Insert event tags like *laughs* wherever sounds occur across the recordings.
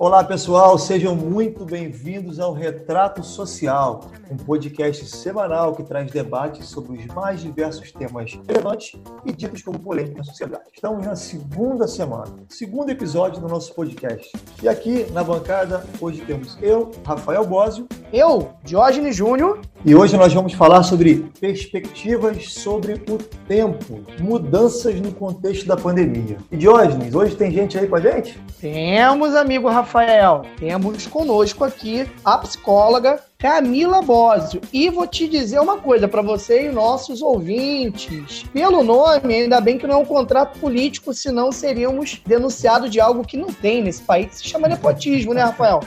Olá, pessoal, sejam muito bem-vindos ao Retrato Social, um podcast semanal que traz debates sobre os mais diversos temas relevantes e ditos como polêmicos na sociedade. Estamos na segunda semana, segundo episódio do nosso podcast. E aqui na bancada, hoje temos eu, Rafael Bósio. Eu, Diógenes Júnior. E hoje nós vamos falar sobre perspectivas sobre o tempo, mudanças no contexto da pandemia. E Diógenes, hoje tem gente aí com a gente? Temos, amigo Rafael. Rafael, temos conosco aqui a psicóloga Camila Bósio. E vou te dizer uma coisa para você e nossos ouvintes. Pelo nome, ainda bem que não é um contrato político, senão seríamos denunciados de algo que não tem nesse país. Se chama nepotismo, né, Rafael?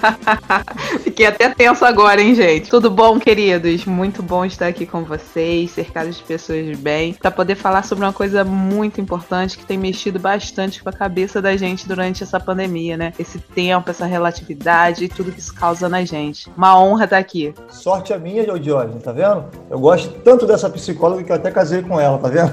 *laughs* Fiquei até tenso agora, hein, gente? Tudo bom, queridos? Muito bom estar aqui com vocês, cercados de pessoas de bem, para poder falar sobre uma coisa muito importante que tem mexido bastante com a cabeça da gente durante essa pandemia, né? Esse tempo, essa relatividade e tudo que isso causa na gente. Uma honra estar aqui. Sorte a minha, Diógenes, tá vendo? Eu gosto tanto dessa psicóloga que eu até casei com ela, tá vendo?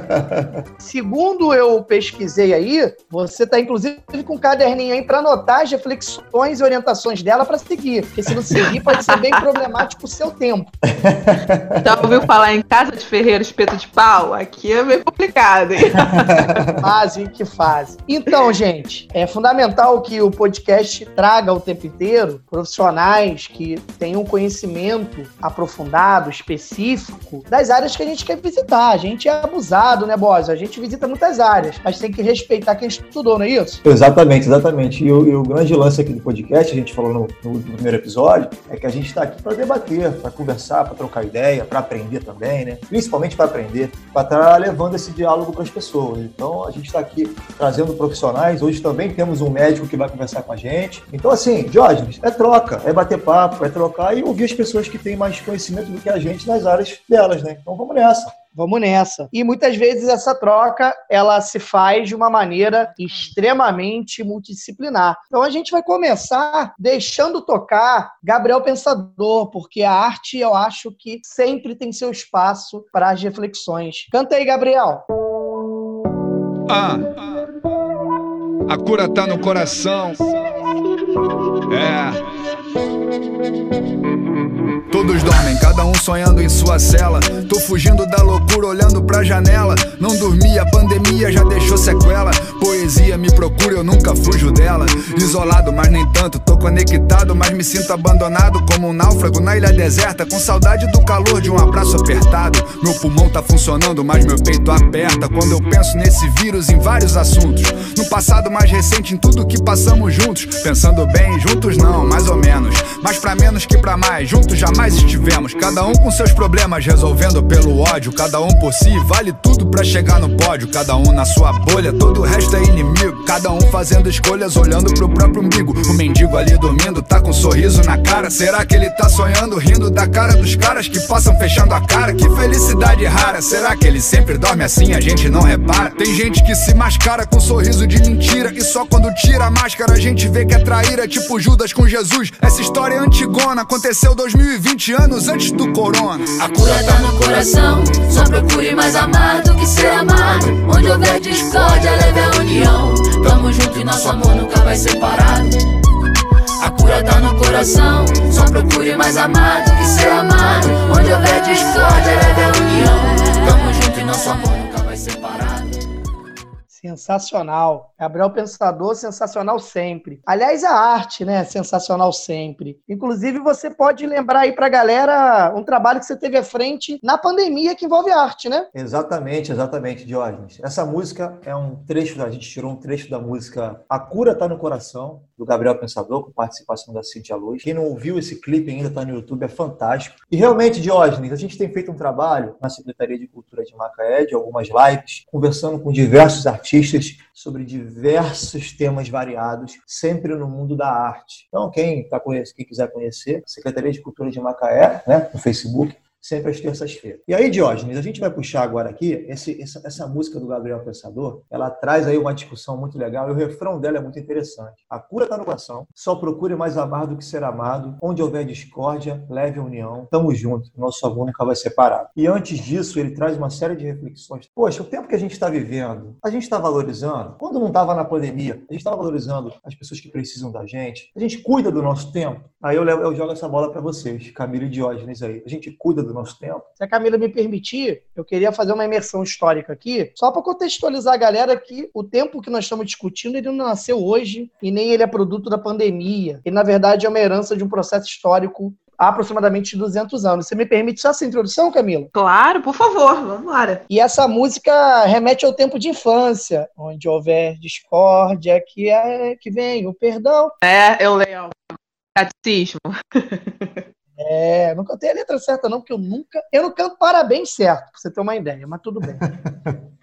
*laughs* Segundo eu pesquisei aí, você tá inclusive com um caderninho aí para anotar as reflexões e orientações dela para seguir. Porque se não seguir, pode ser bem problemático o seu tempo. *laughs* Já ouviu falar em casa de ferreiro espeto de pau? Aqui é meio complicado, hein? fase que fase. Então, gente, é fundamental que o podcast traga o tempo inteiro profissionais profissionais que tenham conhecimento aprofundado, específico, das áreas que a gente quer visitar. A gente é abusado, né, Bose? A gente visita muitas áreas, mas tem que respeitar quem estudou, não é isso? Exatamente, exatamente. E o, e o grande lance aqui do podcast, a gente falou no, no, no primeiro episódio, é que a gente está aqui para debater, para conversar, para trocar ideia, para aprender também, né? Principalmente para aprender, para estar tá levando esse diálogo para as pessoas. Então, a gente está aqui trazendo profissionais. Hoje também temos um médico que vai conversar com a gente. Então, assim, Diógenes, é troca, é bater papo, é trocar e ouvir as pessoas que têm mais conhecimento do que a gente nas áreas delas, né? Então vamos nessa. Vamos nessa. E muitas vezes essa troca ela se faz de uma maneira extremamente multidisciplinar. Então a gente vai começar deixando tocar Gabriel Pensador, porque a arte eu acho que sempre tem seu espaço para as reflexões. Canta aí, Gabriel. Ah, a cura tá no coração. É. Todos dormem, cada um sonhando em sua cela. Tô fugindo da loucura, olhando pra janela. Não dormi, a pandemia já deixou sequela. Poesia me procura, eu nunca fujo dela. Isolado, mas nem tanto. Tô conectado, mas me sinto abandonado. Como um náufrago na ilha deserta. Com saudade do calor de um abraço apertado. Meu pulmão tá funcionando, mas meu peito aperta. Quando eu penso nesse vírus em vários assuntos. No passado mais recente, em tudo que passamos juntos. Pensando bem, juntos não, mais ou menos. Mas pra menos que pra mais, juntos jamais estivemos. Cada um com seus problemas, resolvendo pelo ódio. Cada um por si, vale tudo pra chegar no pódio. Cada um na sua bolha, todo o resto é inimigo. Cada um fazendo escolhas, olhando pro próprio umbigo. O mendigo ali dormindo, tá com um sorriso na cara. Será que ele tá sonhando, rindo da cara dos caras que passam fechando a cara? Que felicidade rara. Será que ele sempre dorme assim, a gente não repara? Tem gente que se mascara com um sorriso de mentira. E só quando tira a máscara a gente vê que é traíra. Tipo Judas com Jesus. Essa história é antigona, aconteceu 2020 anos antes do corona. A cura tá no coração, só procure mais amar do que ser amado. Onde houver discórdia, leve a união. Tamo junto e nosso amor nunca vai separado. A cura tá no coração, só procure mais amar do que ser amado. Onde houver discórdia, leve a união. Tamo junto e nosso amor nunca vai separado. Sensacional. Gabriel Pensador, sensacional sempre. Aliás, a arte, né? Sensacional sempre. Inclusive, você pode lembrar aí pra galera um trabalho que você teve à frente na pandemia que envolve arte, né? Exatamente, exatamente, Diógenes. Essa música é um trecho, a gente tirou um trecho da música A Cura Tá no Coração, do Gabriel Pensador, com participação da Cintia Luz. Quem não ouviu esse clipe ainda tá no YouTube, é fantástico. E realmente, Diógenes, a gente tem feito um trabalho na Secretaria de Cultura de Macaé, de algumas lives, conversando com diversos artistas sobre diversos temas variados, sempre no mundo da arte. Então, quem, tá quem quiser conhecer, Secretaria de Cultura de Macaé, né, no Facebook, sempre às terças-feiras. E aí, Diógenes, a gente vai puxar agora aqui esse, essa, essa, música do Gabriel Pensador, ela traz aí uma discussão muito legal e o refrão dela é muito interessante. A cura está no coração, só procure mais amar do que ser amado, onde houver discórdia, leve a união, tamo junto, nosso amor nunca vai separar. E antes disso, ele traz uma série de reflexões. Poxa, o tempo que a gente está vivendo, a gente está valorizando? Quando não estava na pandemia, a gente estava valorizando as pessoas que precisam da gente? A gente cuida do nosso tempo? Aí eu, eu jogo essa bola para vocês, Camila e Diógenes aí. A gente cuida do nosso tempo? Se a Camila me permitir, eu queria fazer uma imersão histórica aqui, só para contextualizar a galera que o tempo que nós estamos discutindo, ele não nasceu hoje e nem ele é produto da pandemia. Ele, na verdade, é uma herança de um processo histórico há aproximadamente 200 anos. Você me permite só essa introdução, Camila? Claro, por favor, vamos embora. E essa música remete ao tempo de infância, onde houver discórdia, que é que vem o perdão. É, eu leio catecismo. *laughs* É, nunca tenho a letra certa, não, porque eu nunca. Eu não canto parabéns certo, pra você ter uma ideia, mas tudo bem. *laughs*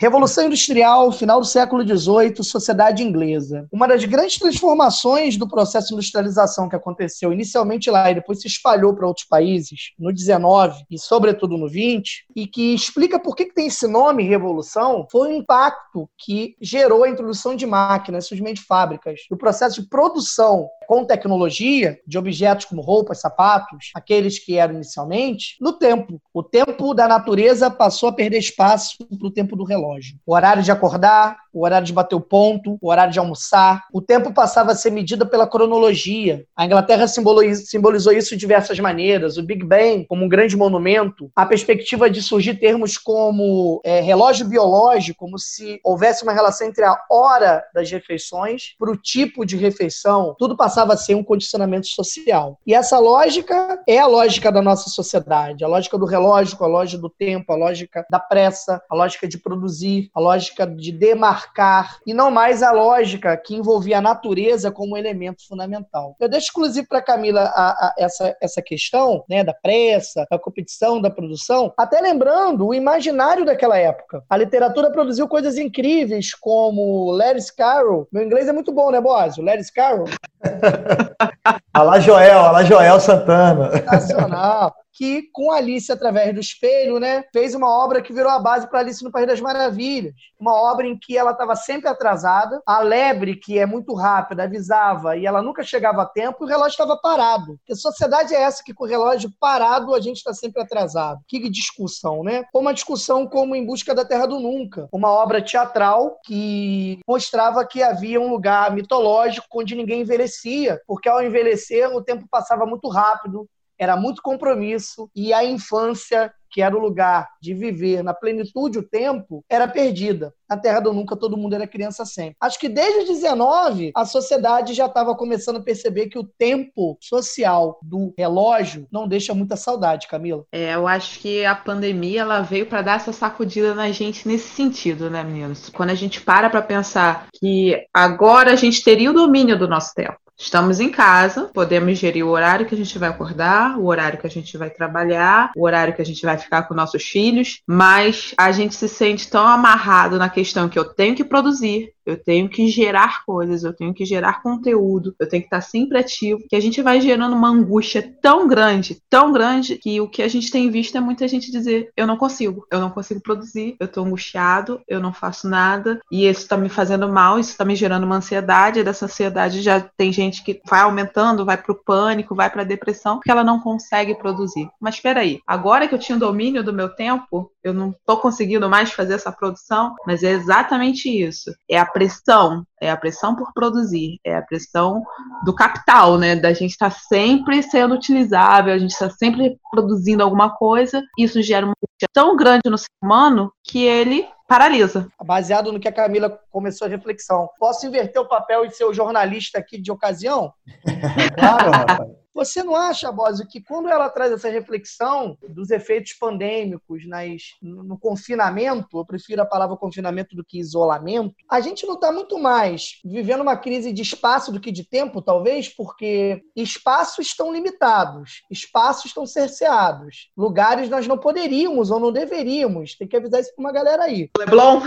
Revolução Industrial, final do século XVIII, sociedade inglesa. Uma das grandes transformações do processo de industrialização que aconteceu inicialmente lá e depois se espalhou para outros países, no 19 e sobretudo no 20, e que explica por que, tem esse nome, Revolução, foi o impacto que gerou a introdução de máquinas, de fábricas, o processo de produção com tecnologia de objetos como roupas, sapatos, aqueles que eram inicialmente, no tempo. O tempo da natureza passou a perder espaço para o tempo do relógio relógio. O horário de acordar, o horário de bater o ponto, o horário de almoçar. O tempo passava a ser medido pela cronologia. A Inglaterra simbolizou isso de diversas maneiras. O Big Bang, como um grande monumento, a perspectiva de surgir termos como é, relógio biológico, como se houvesse uma relação entre a hora das refeições para o tipo de refeição, tudo passava a ser um condicionamento social. E essa lógica é a lógica da nossa sociedade, a lógica do relógio, a lógica do tempo, a lógica da pressa, a lógica de produzir, a lógica de demarcar marcar, e não mais a lógica que envolvia a natureza como elemento fundamental. Eu deixo exclusivo para Camila a, a, essa, essa questão né, da pressa, da competição, da produção, até lembrando o imaginário daquela época. A literatura produziu coisas incríveis como Lewis Carroll. Meu inglês é muito bom, né, Bósio? Lewis Carroll. *laughs* Alá Joel, Alá Joel Santana. Sensacional que, com Alice através do espelho, né, fez uma obra que virou a base para Alice no País das Maravilhas. Uma obra em que ela estava sempre atrasada, a lebre, que é muito rápida, avisava e ela nunca chegava a tempo, e o relógio estava parado. Que sociedade é essa que com o relógio parado a gente está sempre atrasado? Que discussão, né? Uma discussão como Em Busca da Terra do Nunca, uma obra teatral que mostrava que havia um lugar mitológico onde ninguém envelhecia, porque ao envelhecer o tempo passava muito rápido, era muito compromisso e a infância, que era o lugar de viver na plenitude o tempo, era perdida. Na Terra do Nunca, todo mundo era criança sempre. Acho que desde 19, a sociedade já estava começando a perceber que o tempo social do relógio não deixa muita saudade, Camila. É, eu acho que a pandemia ela veio para dar essa sacudida na gente nesse sentido, né, meninos? Quando a gente para para pensar que agora a gente teria o domínio do nosso tempo. Estamos em casa, podemos gerir o horário que a gente vai acordar, o horário que a gente vai trabalhar, o horário que a gente vai ficar com nossos filhos, mas a gente se sente tão amarrado na questão que eu tenho que produzir, eu tenho que gerar coisas, eu tenho que gerar conteúdo, eu tenho que estar sempre ativo, que a gente vai gerando uma angústia tão grande, tão grande, que o que a gente tem visto é muita gente dizer: eu não consigo, eu não consigo produzir, eu tô angustiado, eu não faço nada, e isso tá me fazendo mal, isso tá me gerando uma ansiedade, e dessa ansiedade já tem gente que vai aumentando, vai pro pânico, vai pra depressão, porque ela não consegue produzir. Mas espera aí, agora que eu tinha o domínio do meu tempo, eu não tô conseguindo mais fazer essa produção, mas é exatamente isso. É a pressão, é a pressão por produzir, é a pressão do capital, né? Da gente estar tá sempre sendo utilizável, a gente está sempre produzindo alguma coisa, isso gera uma tão grande no ser humano que ele paralisa. Baseado no que a Camila começou a reflexão. Posso inverter o papel e ser o jornalista aqui de ocasião? *laughs* claro, rapaz. Você não acha, Bósio, que quando ela traz essa reflexão dos efeitos pandêmicos nas, no confinamento, eu prefiro a palavra confinamento do que isolamento, a gente não está muito mais vivendo uma crise de espaço do que de tempo, talvez, porque espaços estão limitados, espaços estão cerceados, lugares nós não poderíamos ou não deveríamos. Tem que avisar isso para uma galera aí. Leblon!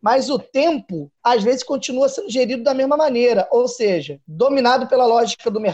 Mas o tempo, às vezes, continua sendo gerido da mesma maneira, ou seja, dominado pela lógica do mercado,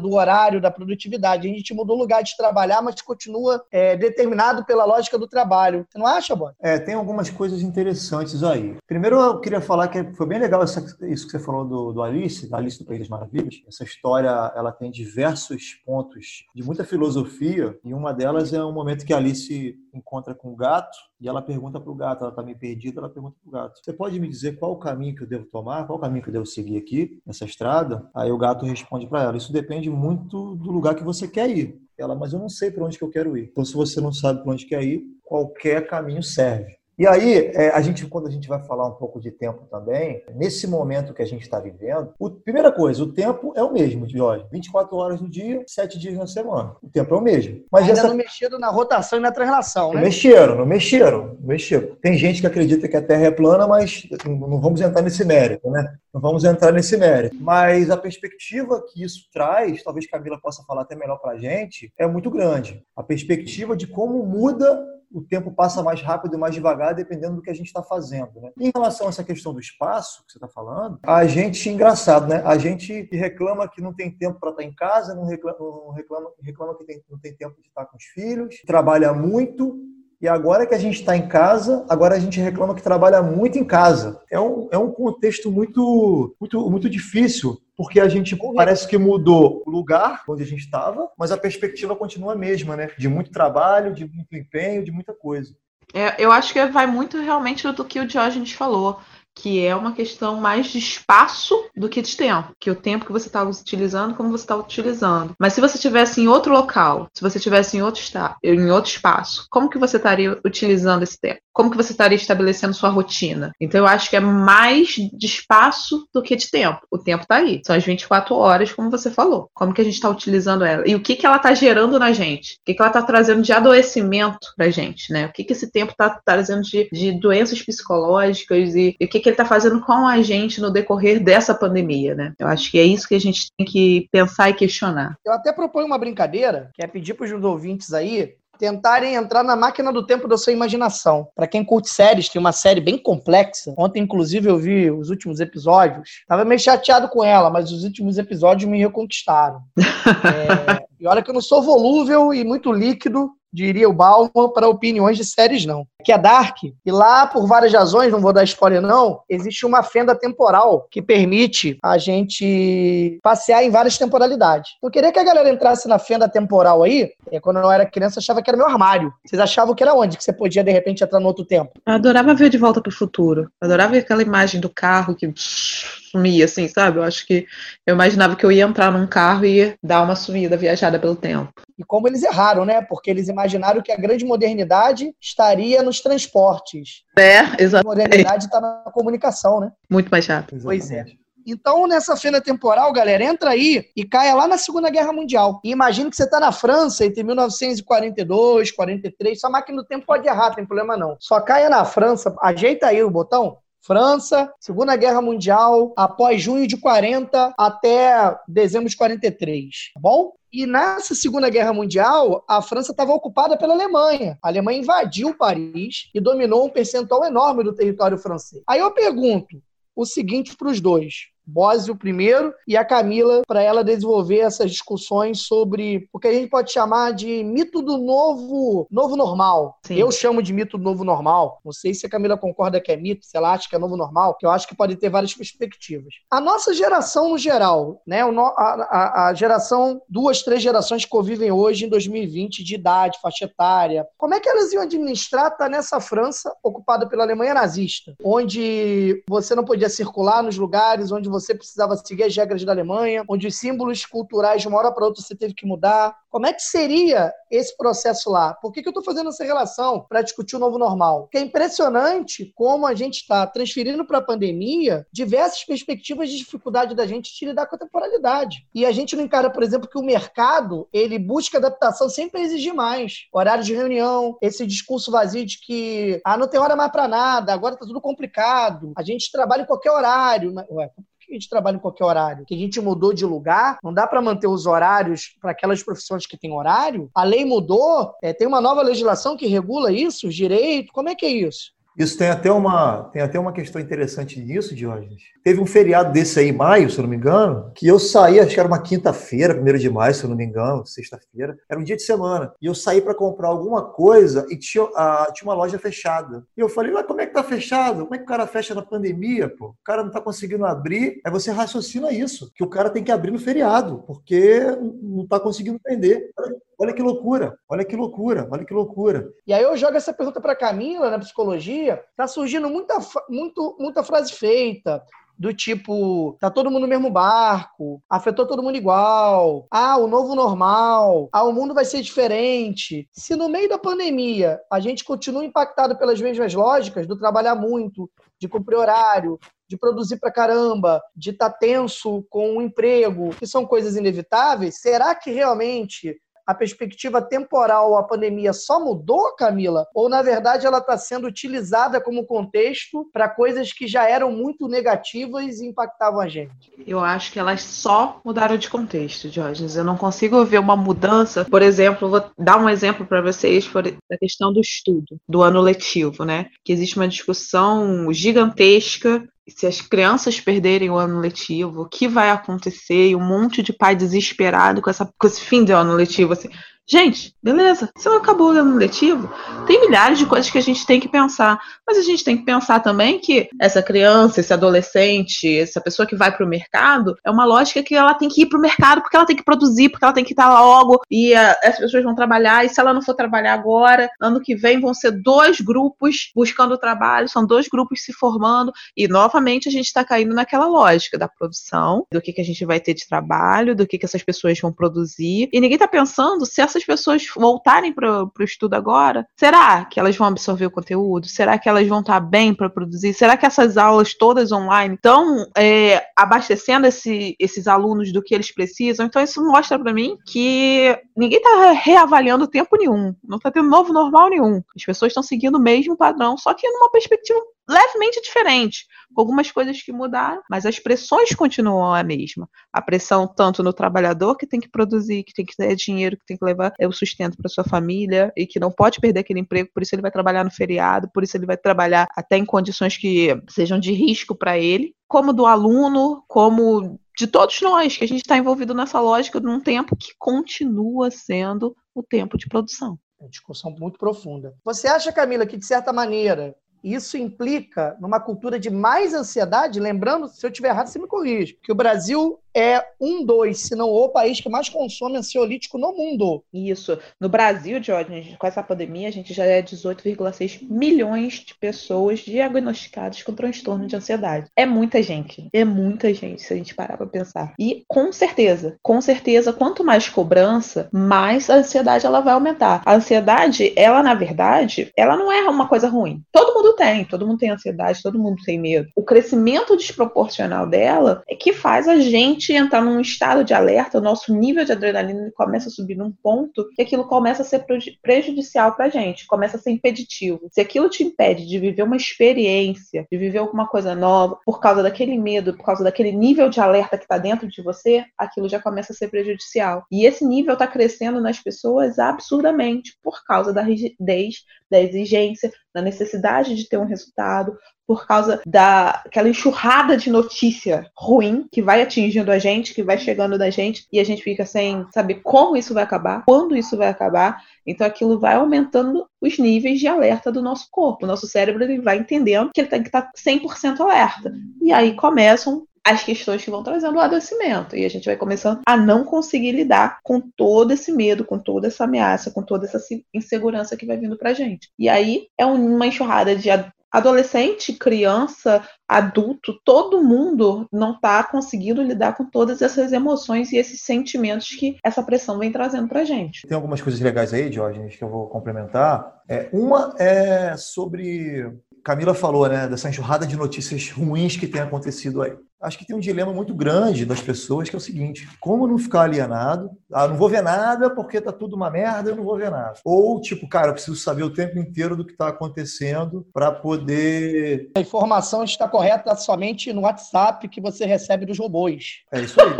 do horário, da produtividade. A gente mudou o lugar de trabalhar, mas continua é, determinado pela lógica do trabalho. Você não acha, Bob? É, tem algumas coisas interessantes aí. Primeiro, eu queria falar que foi bem legal essa, isso que você falou do, do Alice, da Alice do País das Maravilhas. Essa história, ela tem diversos pontos de muita filosofia, e uma delas é um momento que a Alice encontra com o gato e ela pergunta para o gato, ela está meio perdida, ela pergunta para o gato: Você pode me dizer qual o caminho que eu devo tomar? Qual o caminho que eu devo seguir aqui, nessa estrada? Aí o gato responde para ela: Isso depende muito do lugar que você quer ir. Ela, mas eu não sei para onde que eu quero ir. Então, se você não sabe para onde quer ir, qualquer caminho serve. E aí, é, a gente, quando a gente vai falar um pouco de tempo também, nesse momento que a gente está vivendo, a primeira coisa, o tempo é o mesmo, Jorge. 24 horas no dia, 7 dias na semana. O tempo é o mesmo. Mas Ainda essa... não mexeram na rotação e na translação, né? Não mexeram, não mexeram, não mexeram. Tem gente que acredita que a Terra é plana, mas não vamos entrar nesse mérito, né? Não vamos entrar nesse mérito. Mas a perspectiva que isso traz, talvez Camila possa falar até melhor para a gente, é muito grande. A perspectiva de como muda o tempo passa mais rápido e mais devagar, dependendo do que a gente está fazendo. Né? Em relação a essa questão do espaço que você está falando, a gente, engraçado, né? A gente reclama que não tem tempo para estar tá em casa, não reclama, não reclama, reclama que tem, não tem tempo de estar com os filhos, trabalha muito, e agora que a gente está em casa, agora a gente reclama que trabalha muito em casa. É um, é um contexto muito, muito, muito difícil, porque a gente parece que mudou o lugar onde a gente estava, mas a perspectiva continua a mesma, né? De muito trabalho, de muito empenho, de muita coisa. É, eu acho que vai muito realmente do que o Diógenes falou que é uma questão mais de espaço do que de tempo, que o tempo que você está utilizando, como você está utilizando. Mas se você tivesse em outro local, se você tivesse em outro estado, em outro espaço, como que você estaria utilizando esse tempo? Como que você estaria estabelecendo sua rotina? Então eu acho que é mais de espaço do que de tempo. O tempo está aí, são as 24 horas, como você falou. Como que a gente está utilizando ela? E o que que ela está gerando na gente? O que que ela está trazendo de adoecimento para gente, né? O que que esse tempo está trazendo de, de doenças psicológicas e, e o que que ele está fazendo com a gente no decorrer dessa pandemia, né? Eu acho que é isso que a gente tem que pensar e questionar. Eu até proponho uma brincadeira, que é pedir para os ouvintes aí tentarem entrar na máquina do tempo da sua imaginação. Para quem curte séries, tem uma série bem complexa. Ontem, inclusive, eu vi os últimos episódios. Tava meio chateado com ela, mas os últimos episódios me reconquistaram. *laughs* é... E olha que eu não sou volúvel e muito líquido, diria o Bauman, para opiniões de séries, não. Que é Dark, e lá, por várias razões, não vou dar spoiler, não, existe uma fenda temporal que permite a gente passear em várias temporalidades. Eu queria que a galera entrasse na fenda temporal aí, é, quando eu era criança, achava que era meu armário. Vocês achavam que era onde? Que você podia, de repente, entrar no outro tempo? Eu adorava ver De Volta para o Futuro. Eu adorava ver aquela imagem do carro que sumia, assim, sabe? Eu acho que eu imaginava que eu ia entrar num carro e dar uma sumida, viajada pelo tempo. E como eles erraram, né? Porque eles imaginaram que a grande modernidade estaria nos transportes. É, exatamente. A modernidade está na comunicação, né? Muito mais rápido. Pois é. Então, nessa fenda temporal, galera, entra aí e caia lá na Segunda Guerra Mundial. E imagine que você está na França entre 1942, 43. Sua máquina do tempo pode errar, tem problema não. Só caia na França, ajeita aí o botão, França, Segunda Guerra Mundial, após junho de 40 até dezembro de 43, tá bom? E nessa Segunda Guerra Mundial, a França estava ocupada pela Alemanha. A Alemanha invadiu Paris e dominou um percentual enorme do território francês. Aí eu pergunto o seguinte para os dois: Bose o primeiro e a Camila para ela desenvolver essas discussões sobre o que a gente pode chamar de mito do novo novo normal. Sim. Eu chamo de mito do novo normal. Não sei se a Camila concorda que é mito, se ela acha que é novo normal, que eu acho que pode ter várias perspectivas. A nossa geração no geral, né, a, a, a geração, duas, três gerações que convivem hoje em 2020 de idade, faixa etária, como é que elas iam administrar tá nessa França ocupada pela Alemanha nazista, onde você não podia circular nos lugares onde você precisava seguir as regras da Alemanha, onde os símbolos culturais de uma hora para outra você teve que mudar. Como é que seria esse processo lá? Por que, que eu estou fazendo essa relação para discutir o novo normal? Porque é impressionante como a gente está transferindo para a pandemia diversas perspectivas de dificuldade da gente de lidar com a temporalidade. E a gente não encara, por exemplo, que o mercado ele busca adaptação sempre a exigir mais. Horário de reunião, esse discurso vazio de que ah, não tem hora mais para nada, agora está tudo complicado, a gente trabalha em qualquer horário. Ué, que a gente trabalha em qualquer horário? Que a gente mudou de lugar, não dá para manter os horários para aquelas profissões que têm horário? A lei mudou, é, tem uma nova legislação que regula isso, os direitos, como é que é isso? Isso tem até uma, tem até uma questão interessante nisso, Diógenes. Teve um feriado desse aí em maio, se eu não me engano, que eu saí, acho que era uma quinta-feira, primeiro de maio, se eu não me engano, sexta-feira. Era um dia de semana. E eu saí para comprar alguma coisa e tinha, ah, tinha uma loja fechada. E eu falei, mas como é que tá fechado? Como é que o cara fecha na pandemia, pô? O cara não tá conseguindo abrir. Aí você raciocina isso, que o cara tem que abrir no feriado, porque não tá conseguindo vender. Olha que loucura, olha que loucura, olha que loucura. E aí eu jogo essa pergunta para Camila na psicologia. Tá surgindo muita, muito, muita frase feita do tipo, tá todo mundo no mesmo barco, afetou todo mundo igual, ah, o novo normal, ah, o mundo vai ser diferente. Se no meio da pandemia a gente continua impactado pelas mesmas lógicas do trabalhar muito, de cumprir horário, de produzir pra caramba, de estar tá tenso com o emprego, que são coisas inevitáveis, será que realmente a perspectiva temporal, a pandemia só mudou, Camila? Ou, na verdade, ela está sendo utilizada como contexto para coisas que já eram muito negativas e impactavam a gente? Eu acho que elas só mudaram de contexto, Diógenes. Eu não consigo ver uma mudança. Por exemplo, vou dar um exemplo para vocês da questão do estudo, do ano letivo, né? Que existe uma discussão gigantesca se as crianças perderem o ano letivo, o que vai acontecer? E um monte de pai desesperado com, essa, com esse fim de ano letivo, assim. Gente, beleza, se não acabou o ano letivo, tem milhares de coisas que a gente tem que pensar. Mas a gente tem que pensar também que essa criança, esse adolescente, essa pessoa que vai para o mercado, é uma lógica que ela tem que ir para o mercado porque ela tem que produzir, porque ela tem que estar logo e uh, as pessoas vão trabalhar. E se ela não for trabalhar agora, ano que vem vão ser dois grupos buscando trabalho, são dois grupos se formando. E novamente a gente está caindo naquela lógica da produção, do que, que a gente vai ter de trabalho, do que, que essas pessoas vão produzir. E ninguém está pensando se essa essas pessoas voltarem para o estudo agora, será que elas vão absorver o conteúdo? Será que elas vão estar bem para produzir? Será que essas aulas todas online estão é, abastecendo esse, esses alunos do que eles precisam? Então, isso mostra para mim que ninguém está reavaliando tempo nenhum, não está tendo novo normal nenhum. As pessoas estão seguindo o mesmo padrão, só que numa perspectiva levemente diferente, com algumas coisas que mudaram, mas as pressões continuam a mesma. A pressão tanto no trabalhador que tem que produzir, que tem que ter dinheiro, que tem que levar o sustento para sua família e que não pode perder aquele emprego, por isso ele vai trabalhar no feriado, por isso ele vai trabalhar até em condições que sejam de risco para ele, como do aluno, como de todos nós, que a gente está envolvido nessa lógica num tempo que continua sendo o tempo de produção. É uma discussão muito profunda. Você acha, Camila, que de certa maneira isso implica numa cultura de mais ansiedade, lembrando, se eu estiver errado, você me corrige, que o Brasil é um dos, se não o país que mais consome ansiolítico no mundo. Isso. No Brasil, Jorge, com essa pandemia, a gente já é 18,6 milhões de pessoas diagnosticadas com transtorno de ansiedade. É muita gente. É muita gente, se a gente parar para pensar. E com certeza, com certeza, quanto mais cobrança, mais a ansiedade ela vai aumentar. A ansiedade, ela na verdade, ela não é uma coisa ruim. Todo mundo tem, todo mundo tem ansiedade, todo mundo tem medo. O crescimento desproporcional dela é que faz a gente gente entrar num estado de alerta, o nosso nível de adrenalina começa a subir num ponto que aquilo começa a ser prejudicial pra gente, começa a ser impeditivo. Se aquilo te impede de viver uma experiência, de viver alguma coisa nova, por causa daquele medo, por causa daquele nível de alerta que tá dentro de você, aquilo já começa a ser prejudicial. E esse nível tá crescendo nas pessoas absurdamente por causa da rigidez, da exigência, da necessidade de ter um resultado, por causa daquela enxurrada de notícia ruim que vai atingindo a gente, que vai chegando da gente, e a gente fica sem saber como isso vai acabar, quando isso vai acabar. Então aquilo vai aumentando os níveis de alerta do nosso corpo. O nosso cérebro ele vai entendendo que ele tem que estar 100% alerta. E aí começam as questões que vão trazendo o adoecimento. E a gente vai começando a não conseguir lidar com todo esse medo, com toda essa ameaça, com toda essa insegurança que vai vindo pra gente. E aí é uma enxurrada de adolescente, criança, adulto, todo mundo não está conseguindo lidar com todas essas emoções e esses sentimentos que essa pressão vem trazendo para gente. Tem algumas coisas legais aí, Jorge, que eu vou complementar. É, uma é sobre Camila falou, né, dessa enxurrada de notícias ruins que tem acontecido aí. Acho que tem um dilema muito grande das pessoas que é o seguinte: como não ficar alienado? Ah, não vou ver nada porque tá tudo uma merda, eu não vou ver nada. Ou tipo, cara, eu preciso saber o tempo inteiro do que está acontecendo para poder. A informação está correta somente no WhatsApp que você recebe dos robôs. É isso aí.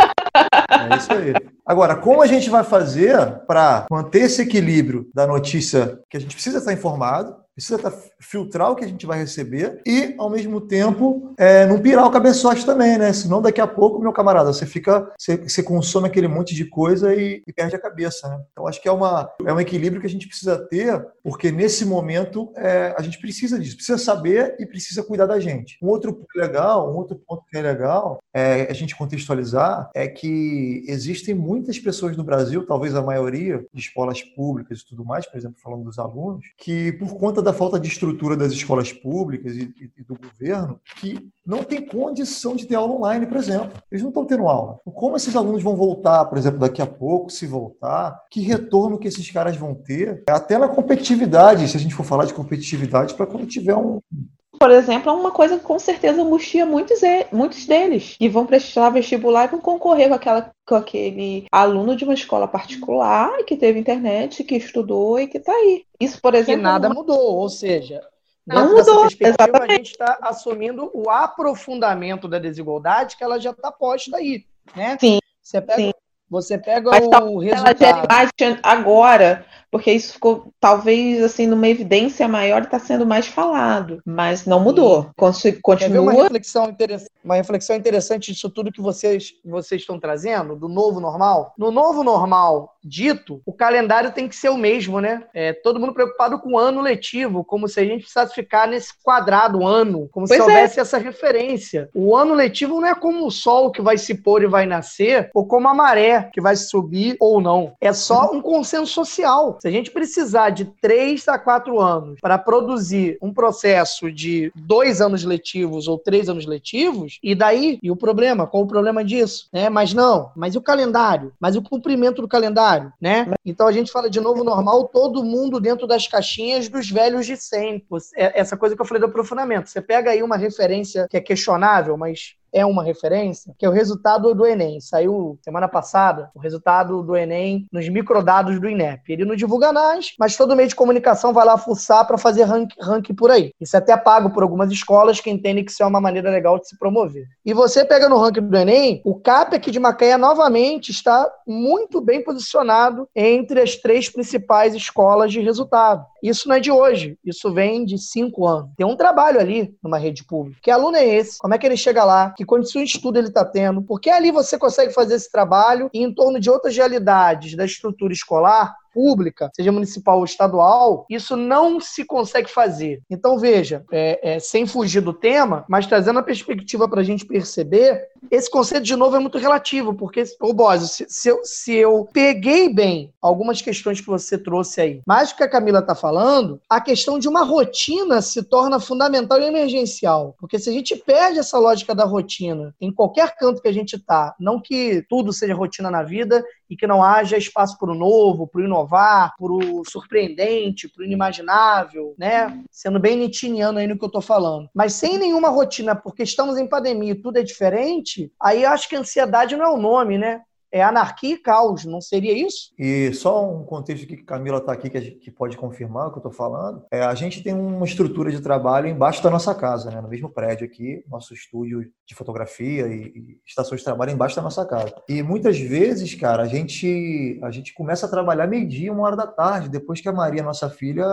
É isso aí. Agora, como a gente vai fazer para manter esse equilíbrio da notícia que a gente precisa estar informado? Precisa tá, filtrar o que a gente vai receber e, ao mesmo tempo, é, não pirar o cabeçote também, né? Senão daqui a pouco, meu camarada, você fica, você, você consome aquele monte de coisa e, e, perde a cabeça, né? Então acho que é, uma, é um equilíbrio que a gente precisa ter, porque nesse momento é, a gente precisa disso, precisa saber e precisa cuidar da gente. Um outro ponto legal, um outro ponto que é legal é a gente contextualizar é que existem muitas pessoas no Brasil, talvez a maioria de escolas públicas e tudo mais, por exemplo, falando dos alunos, que por conta da falta de estrutura das escolas públicas e, e do governo, que não tem condição de ter aula online, por exemplo. Eles não estão tendo aula. Como esses alunos vão voltar, por exemplo, daqui a pouco, se voltar? Que retorno que esses caras vão ter? Até na competitividade, se a gente for falar de competitividade, para quando tiver um, por exemplo, é uma coisa que com certeza angustia muitos, muitos deles. E vão prestar vestibular e vão concorrer com, aquela, com aquele aluno de uma escola particular que teve internet, que estudou e que está aí. Isso, por exemplo. E nada mudou, ou seja, não mudou. Exatamente. A gente está assumindo o aprofundamento da desigualdade que ela já está posta aí. Né? Sim. Você pega, sim. Você pega Mas o resultado. Agora, porque isso ficou talvez assim numa evidência maior está sendo mais falado, mas não mudou. Continua. Uma reflexão, uma reflexão interessante disso tudo que vocês, vocês estão trazendo, do novo normal. No novo normal dito, o calendário tem que ser o mesmo, né? É, todo mundo preocupado com o ano letivo, como se a gente precisasse ficar nesse quadrado ano, como pois se é. houvesse é. essa referência. O ano letivo não é como o sol que vai se pôr e vai nascer, ou como a maré que vai subir ou não. É só um consenso social. Se a gente precisar de três a quatro anos para produzir um processo de dois anos letivos ou três anos letivos, e daí? E o problema? Qual o problema disso? É, mas não, mas o calendário? Mas o cumprimento do calendário? Né? Então a gente fala de novo normal, todo mundo dentro das caixinhas dos velhos de sempre. Essa coisa que eu falei do aprofundamento. Você pega aí uma referência que é questionável, mas é uma referência, que é o resultado do Enem. Saiu semana passada o resultado do Enem nos microdados do INEP. Ele não divulga mais, mas todo meio de comunicação vai lá fuçar para fazer ranking, ranking por aí. Isso é até pago por algumas escolas que entendem que isso é uma maneira legal de se promover. E você pega no ranking do Enem, o CAP aqui de Macaé novamente está muito bem posicionado entre as três principais escolas de resultado. Isso não é de hoje, isso vem de cinco anos. Tem um trabalho ali numa rede pública. Que aluno é esse? Como é que ele chega lá? Que condições de estudo ele está tendo? Porque ali você consegue fazer esse trabalho e em torno de outras realidades da estrutura escolar, pública, seja municipal ou estadual, isso não se consegue fazer. Então, veja, é, é, sem fugir do tema, mas trazendo a perspectiva para a gente perceber, esse conceito, de novo, é muito relativo, porque, ô Bósio, se, se, eu, se eu peguei bem algumas questões que você trouxe aí, mais do que a Camila está falando, a questão de uma rotina se torna fundamental e emergencial. Porque se a gente perde essa lógica da rotina em qualquer canto que a gente está, não que tudo seja rotina na vida e que não haja espaço para o novo, para o inovar, para o surpreendente, para o inimaginável, né? Sendo bem nitiniano aí no que eu estou falando. Mas sem nenhuma rotina, porque estamos em pandemia e tudo é diferente, aí acho que ansiedade não é o nome, né? É anarquia e caos, não seria isso? E só um contexto aqui que Camila está aqui que, gente, que, pode confirmar o que eu estou falando. É, a gente tem uma estrutura de trabalho embaixo da nossa casa, né? no mesmo prédio aqui, nosso estúdio de fotografia e, e estações de trabalho embaixo da nossa casa. E muitas vezes, cara, a gente, a gente começa a trabalhar meio-dia, uma hora da tarde, depois que a Maria, nossa filha,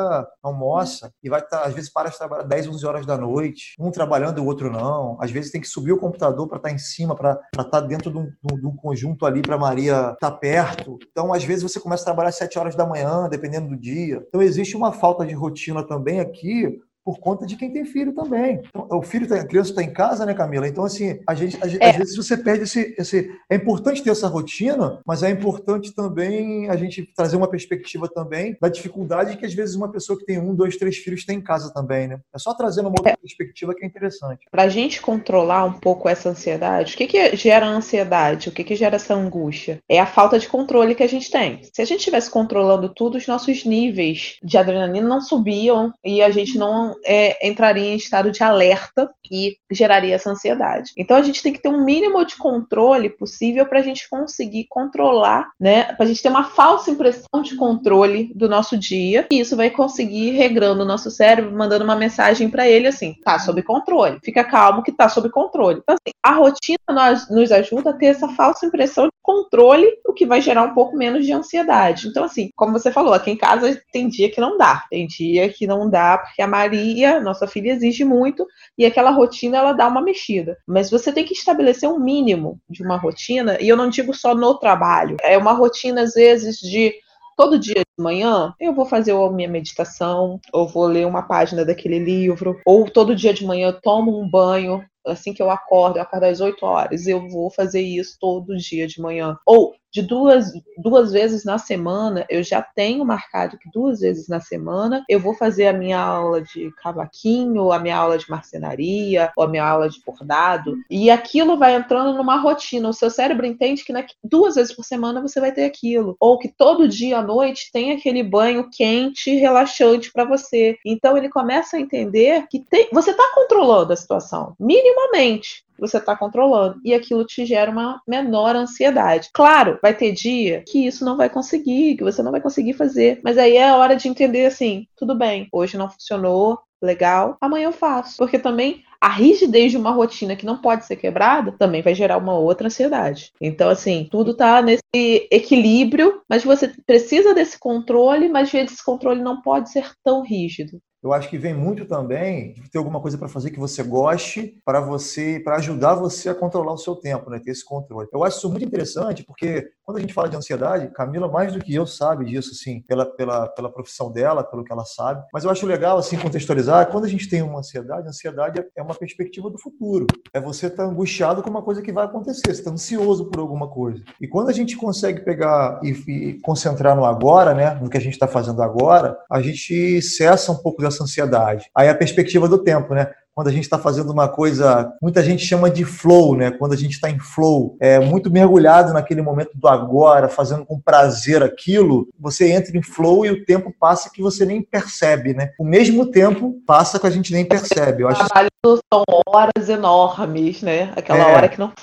almoça e vai tá, às vezes, para de trabalhar 10, 11 horas da noite, um trabalhando o outro não. Às vezes tem que subir o computador para estar tá em cima, para estar tá dentro de um, de um conjunto ali para Maria estar tá perto. Então, às vezes, você começa a trabalhar às 7 horas da manhã, dependendo do dia. Então, existe uma falta de rotina também aqui por conta de quem tem filho também. Então, o filho, tá, a criança está em casa, né, Camila? Então, assim, a gente, a, é. às vezes você perde esse, esse. É importante ter essa rotina, mas é importante também a gente trazer uma perspectiva também da dificuldade que, às vezes, uma pessoa que tem um, dois, três filhos tem em casa também, né? É só trazendo uma outra é. perspectiva que é interessante. Para a gente controlar um pouco essa ansiedade, o que, que gera ansiedade? O que, que gera essa angústia? É a falta de controle que a gente tem. Se a gente estivesse controlando tudo, os nossos níveis de adrenalina não subiam e a gente não é, entraria em estado de alerta e geraria essa ansiedade. Então a gente tem que ter um mínimo de controle possível para a gente conseguir controlar, né? Para a gente ter uma falsa impressão de controle do nosso dia e isso vai conseguir regrando o nosso cérebro, mandando uma mensagem para ele assim: tá sob controle, fica calmo que tá sob controle. Então, assim, a rotina nós, nos ajuda a ter essa falsa impressão de controle, o que vai gerar um pouco menos de ansiedade. Então, assim, como você falou, aqui em casa tem dia que não dá, tem dia que não dá, porque a Maria, nossa filha, exige muito e aquela rotina ela dá uma mexida. Mas você tem que estabelecer um mínimo de uma rotina, e eu não digo só no trabalho, é uma rotina, às vezes, de todo dia de manhã eu vou fazer a minha meditação, ou vou ler uma página daquele livro, ou todo dia de manhã eu tomo um banho. Assim que eu acordo, eu acordo às 8 horas, eu vou fazer isso todo dia de manhã. Ou de duas, duas vezes na semana, eu já tenho marcado que duas vezes na semana eu vou fazer a minha aula de cavaquinho, a minha aula de marcenaria, ou a minha aula de bordado, e aquilo vai entrando numa rotina. O seu cérebro entende que na, duas vezes por semana você vai ter aquilo, ou que todo dia à noite tem aquele banho quente, relaxante para você. Então ele começa a entender que tem, você está controlando a situação, minimamente você está controlando. E aquilo te gera uma menor ansiedade. Claro, vai ter dia que isso não vai conseguir, que você não vai conseguir fazer. Mas aí é a hora de entender assim: tudo bem, hoje não funcionou, legal, amanhã eu faço. Porque também a rigidez de uma rotina que não pode ser quebrada também vai gerar uma outra ansiedade. Então, assim, tudo tá nesse equilíbrio, mas você precisa desse controle, mas esse controle não pode ser tão rígido eu acho que vem muito também de ter alguma coisa para fazer que você goste, para você, para ajudar você a controlar o seu tempo, né? Ter esse controle. Eu acho isso muito interessante porque quando a gente fala de ansiedade, Camila mais do que eu sabe disso, assim, pela, pela, pela profissão dela, pelo que ela sabe. Mas eu acho legal assim contextualizar. Quando a gente tem uma ansiedade, a ansiedade é uma perspectiva do futuro. É você estar tá angustiado com uma coisa que vai acontecer. Você está ansioso por alguma coisa. E quando a gente consegue pegar e, e concentrar no agora, né? No que a gente está fazendo agora, a gente cessa um pouco dessa essa ansiedade. Aí a perspectiva do tempo, né? Quando a gente está fazendo uma coisa, muita gente chama de flow, né? Quando a gente está em flow, é muito mergulhado naquele momento do agora, fazendo com prazer aquilo, você entra em flow e o tempo passa que você nem percebe, né? O mesmo tempo passa que a gente nem percebe. Eu acho trabalho são horas enormes, né? Aquela é, hora que não.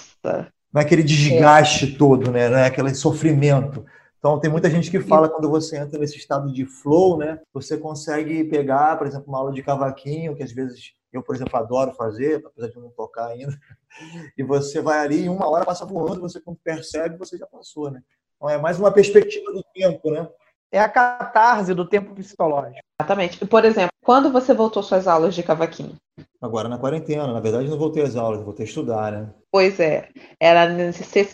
Não é aquele desgaste é. todo, né? Não é aquele sofrimento. Então, tem muita gente que fala quando você entra nesse estado de flow, né? Você consegue pegar, por exemplo, uma aula de cavaquinho, que às vezes eu, por exemplo, adoro fazer, apesar de não tocar ainda. *laughs* E você vai ali, em uma hora passa voando, você quando percebe, você já passou, né? Então, é mais uma perspectiva do tempo, né? É a catarse do tempo psicológico. Exatamente. Por exemplo, quando você voltou suas aulas de cavaquinho? Agora na quarentena. Na verdade, não voltei às aulas, voltei a estudar, né? Pois é. Era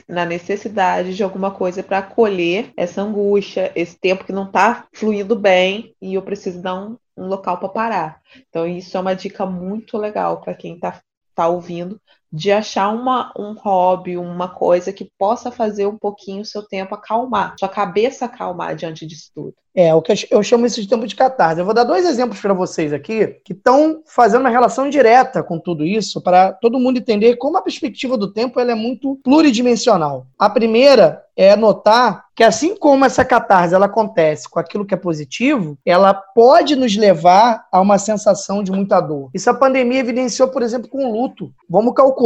na necessidade de alguma coisa para acolher essa angústia, esse tempo que não está fluindo bem e eu preciso dar um, um local para parar. Então, isso é uma dica muito legal para quem está tá ouvindo, de achar uma, um hobby, uma coisa que possa fazer um pouquinho o seu tempo acalmar, sua cabeça acalmar diante disso tudo. É, o que eu chamo isso de tempo de catarse. Eu vou dar dois exemplos para vocês aqui que estão fazendo uma relação direta com tudo isso, para todo mundo entender como a perspectiva do tempo ela é muito pluridimensional. A primeira é notar que assim como essa catarse ela acontece com aquilo que é positivo, ela pode nos levar a uma sensação de muita dor. Isso a pandemia evidenciou, por exemplo, com o luto. Vamos calcular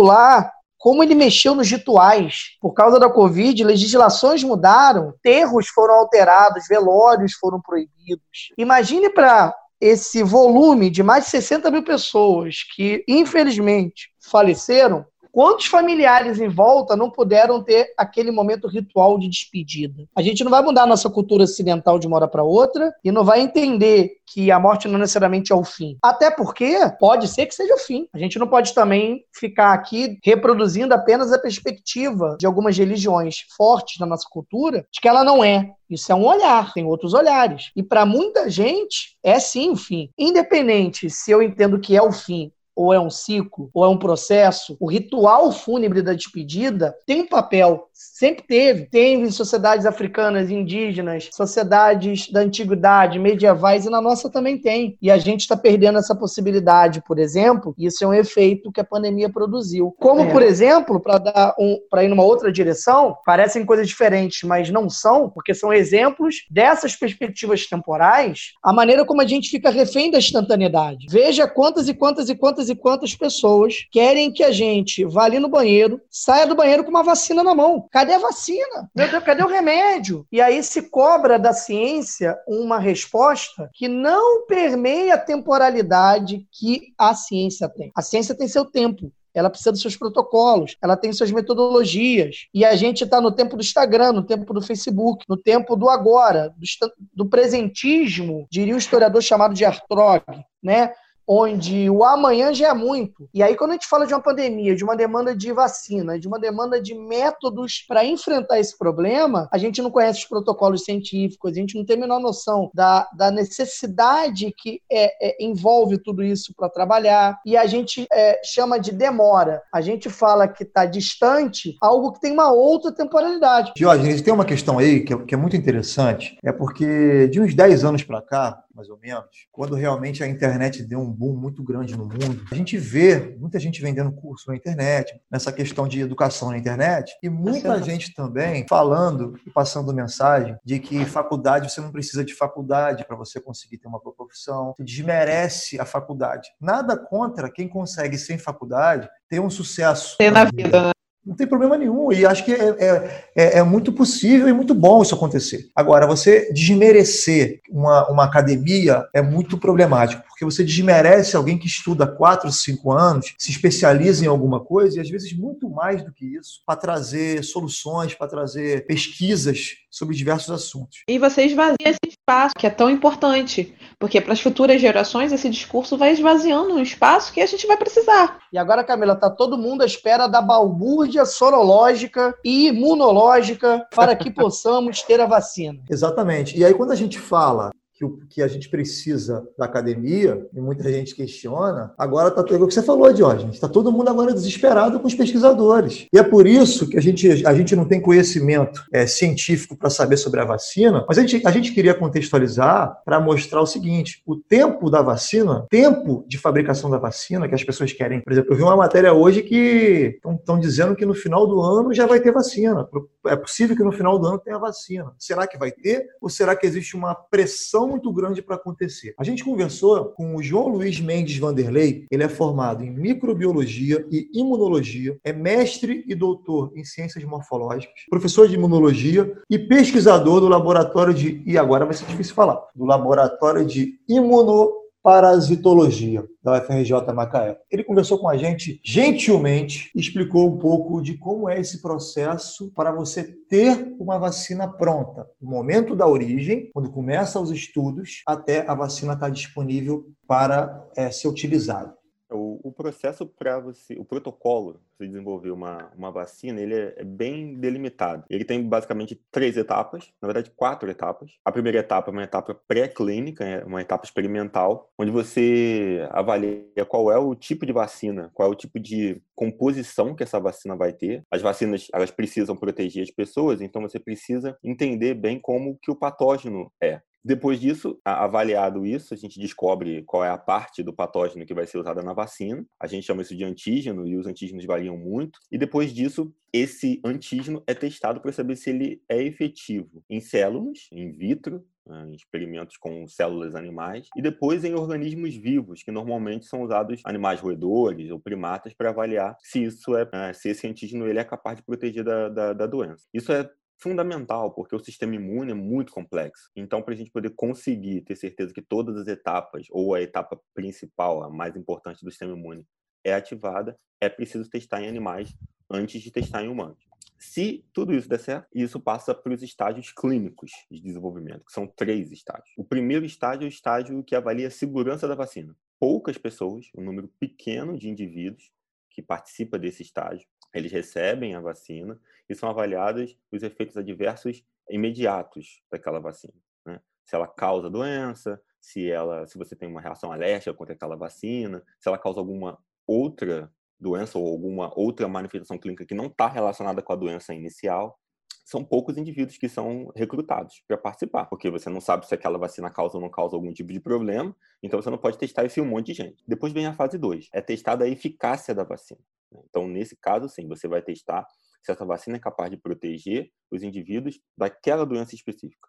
como ele mexeu nos rituais. Por causa da Covid, legislações mudaram, terros foram alterados, velórios foram proibidos. Imagine para esse volume de mais de 60 mil pessoas que, infelizmente, faleceram, Quantos familiares em volta não puderam ter aquele momento ritual de despedida? A gente não vai mudar a nossa cultura ocidental de uma hora para outra e não vai entender que a morte não necessariamente é o fim. Até porque pode ser que seja o fim. A gente não pode também ficar aqui reproduzindo apenas a perspectiva de algumas religiões fortes na nossa cultura de que ela não é. Isso é um olhar, tem outros olhares. E para muita gente é sim o fim. Independente se eu entendo que é o fim ou é um ciclo, ou é um processo, o ritual fúnebre da despedida tem um papel Sempre teve. Teve em sociedades africanas, indígenas, sociedades da antiguidade, medievais, e na nossa também tem. E a gente está perdendo essa possibilidade, por exemplo, isso é um efeito que a pandemia produziu. Como, é. por exemplo, para dar um, para ir numa outra direção, parecem coisas diferentes, mas não são, porque são exemplos dessas perspectivas temporais, a maneira como a gente fica refém da instantaneidade. Veja quantas e quantas e quantas e quantas pessoas querem que a gente vá ali no banheiro, saia do banheiro com uma vacina na mão. Cadê a vacina? Meu Deus, cadê o remédio? E aí se cobra da ciência uma resposta que não permeia a temporalidade que a ciência tem. A ciência tem seu tempo ela precisa dos seus protocolos, ela tem suas metodologias. E a gente está no tempo do Instagram, no tempo do Facebook, no tempo do agora, do, do presentismo, diria o historiador chamado de Artrog, né? Onde o amanhã já é muito. E aí, quando a gente fala de uma pandemia, de uma demanda de vacina, de uma demanda de métodos para enfrentar esse problema, a gente não conhece os protocolos científicos, a gente não tem a menor noção da, da necessidade que é, é, envolve tudo isso para trabalhar, e a gente é, chama de demora. A gente fala que está distante algo que tem uma outra temporalidade. Jorge, tem uma questão aí que é, que é muito interessante, é porque de uns 10 anos para cá, mais ou menos, quando realmente a internet deu um boom muito grande no mundo, a gente vê muita gente vendendo curso na internet, nessa questão de educação na internet, e muita gente também falando e passando mensagem de que faculdade, você não precisa de faculdade para você conseguir ter uma profissão, desmerece a faculdade. Nada contra quem consegue sem faculdade ter um sucesso. Ter na vida, né? Não tem problema nenhum. E acho que é, é, é, é, muito possível e muito bom isso acontecer. Agora, você desmerecer uma, uma academia é muito problemático, porque você desmerece alguém que estuda 4, 5 anos, se especializa em alguma coisa, e às vezes muito mais do que isso, para trazer soluções, para trazer pesquisas sobre diversos assuntos. E você esvazia esse espaço, que é tão importante, porque para as futuras gerações esse discurso vai esvaziando um espaço que a gente vai precisar. E agora, Camila, tá todo mundo à espera da balbúrdia sorológica e imunológica para que *laughs* possamos ter a vacina. Exatamente. E aí, quando a gente fala que, que a gente precisa da academia, e muita gente questiona, agora está é o que você falou, Diógenes, está todo mundo agora desesperado com os pesquisadores. E é por isso que a gente, a gente não tem conhecimento é, científico para saber sobre a vacina, mas a gente, a gente queria contextualizar para mostrar o seguinte: o tempo da vacina, tempo de fabricação da vacina que as pessoas querem. Por exemplo, eu vi uma matéria hoje que estão dizendo que no final do ano já vai ter vacina. É possível que no final do ano tenha vacina. Será que vai ter? Ou será que existe uma pressão muito grande para acontecer. A gente conversou com o João Luiz Mendes Vanderlei, ele é formado em microbiologia e imunologia, é mestre e doutor em ciências morfológicas, professor de imunologia e pesquisador do laboratório de, e agora vai ser difícil falar, do laboratório de imuno parasitologia da UFRJ Macaé. Ele conversou com a gente gentilmente explicou um pouco de como é esse processo para você ter uma vacina pronta, do momento da origem, quando começa os estudos, até a vacina estar disponível para é, ser utilizada. O, o processo para você, o protocolo para desenvolver uma, uma vacina, ele é, é, bem delimitado. Ele tem basicamente três etapas, na verdade quatro etapas. A primeira etapa é uma etapa pré-clínica, é uma etapa experimental, onde você avalia qual é o tipo de vacina, qual é o tipo de composição que essa vacina vai ter. As vacinas, elas precisam proteger as pessoas, então você precisa entender bem como que o patógeno é. Depois disso, avaliado isso, a gente descobre qual é a parte do patógeno que vai ser usada na vacina. A gente chama isso de antígeno e os antígenos variam muito. E depois disso, esse antígeno é testado para saber se ele é efetivo em células, in vitro, né, em experimentos com células animais, e depois em organismos vivos, que normalmente são usados animais roedores ou primatas para avaliar se isso é, né, se esse antígeno ele é capaz de proteger da, da, da doença. Isso é fundamental, porque o sistema imune é muito complexo. Então, para a gente poder conseguir ter certeza que todas as etapas, ou a etapa principal, a mais importante do sistema imune, é ativada, é preciso testar em animais antes de testar em humanos. Se tudo isso der certo, isso passa para os estágios clínicos de desenvolvimento, que são três estágios. O primeiro estágio é o estágio que avalia a segurança da vacina. Poucas pessoas, um número pequeno de indivíduos que participa desse estágio, eles recebem a vacina e são avaliados os efeitos adversos imediatos daquela vacina. Né? Se ela causa doença, se ela, se você tem uma reação alérgica contra aquela vacina, se ela causa alguma outra doença ou alguma outra manifestação clínica que não está relacionada com a doença inicial, são poucos indivíduos que são recrutados para participar, porque você não sabe se aquela vacina causa ou não causa algum tipo de problema, então você não pode testar esse um monte de gente. Depois vem a fase 2, é testada a eficácia da vacina. Né? Então, nesse caso, sim, você vai testar se essa vacina é capaz de proteger os indivíduos daquela doença específica.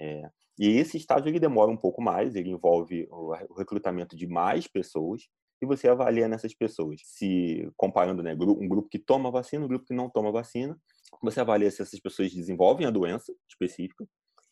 É, e esse estágio ele demora um pouco mais, ele envolve o recrutamento de mais pessoas e você avalia nessas pessoas, se comparando né, um grupo que toma vacina, um grupo que não toma vacina, você avalia se essas pessoas desenvolvem a doença específica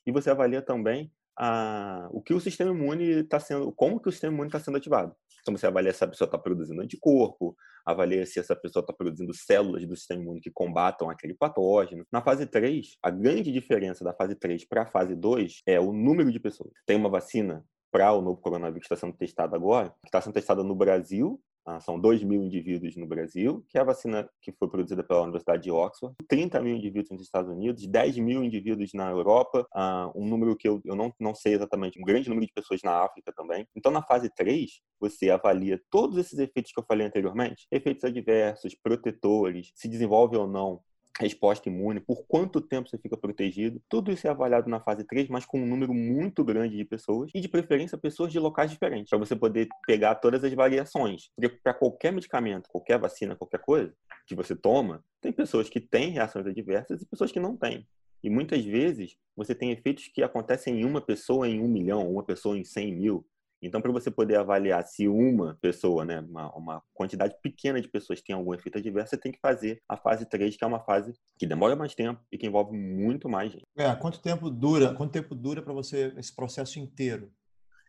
e você avalia também a, o que o sistema imune está sendo, como que o sistema imune está sendo ativado. Então você avalia se a pessoa está produzindo anticorpo, avalia se essa pessoa está produzindo células do sistema imune que combatam aquele patógeno. Na fase 3, a grande diferença da fase 3 para a fase 2 é o número de pessoas. Tem uma vacina para o novo coronavírus que está sendo testada agora, que está sendo testada no Brasil, são 2 mil indivíduos no Brasil, que é a vacina que foi produzida pela Universidade de Oxford, 30 mil indivíduos nos Estados Unidos, 10 mil indivíduos na Europa, ah, um número que eu, eu não, não sei exatamente, um grande número de pessoas na África também. Então, na fase 3, você avalia todos esses efeitos que eu falei anteriormente, efeitos adversos, protetores, se desenvolve ou não resposta imune, por quanto tempo você fica protegido. Tudo isso é avaliado na fase 3, mas com um número muito grande de pessoas e de preferência pessoas de locais diferentes, para você poder pegar todas as variações. Porque para qualquer medicamento, qualquer vacina, qualquer coisa que você toma, tem pessoas que têm reações adversas e pessoas que não têm. E muitas vezes você tem efeitos que acontecem em uma pessoa em um milhão, uma pessoa em cem mil. Então, para você poder avaliar se uma pessoa, né, uma, uma, quantidade pequena de pessoas tem algum efeito adverso, você tem que fazer a fase 3, que é uma fase que demora mais tempo e que envolve muito mais gente. É, quanto tempo dura? Quanto tempo dura para você esse processo inteiro?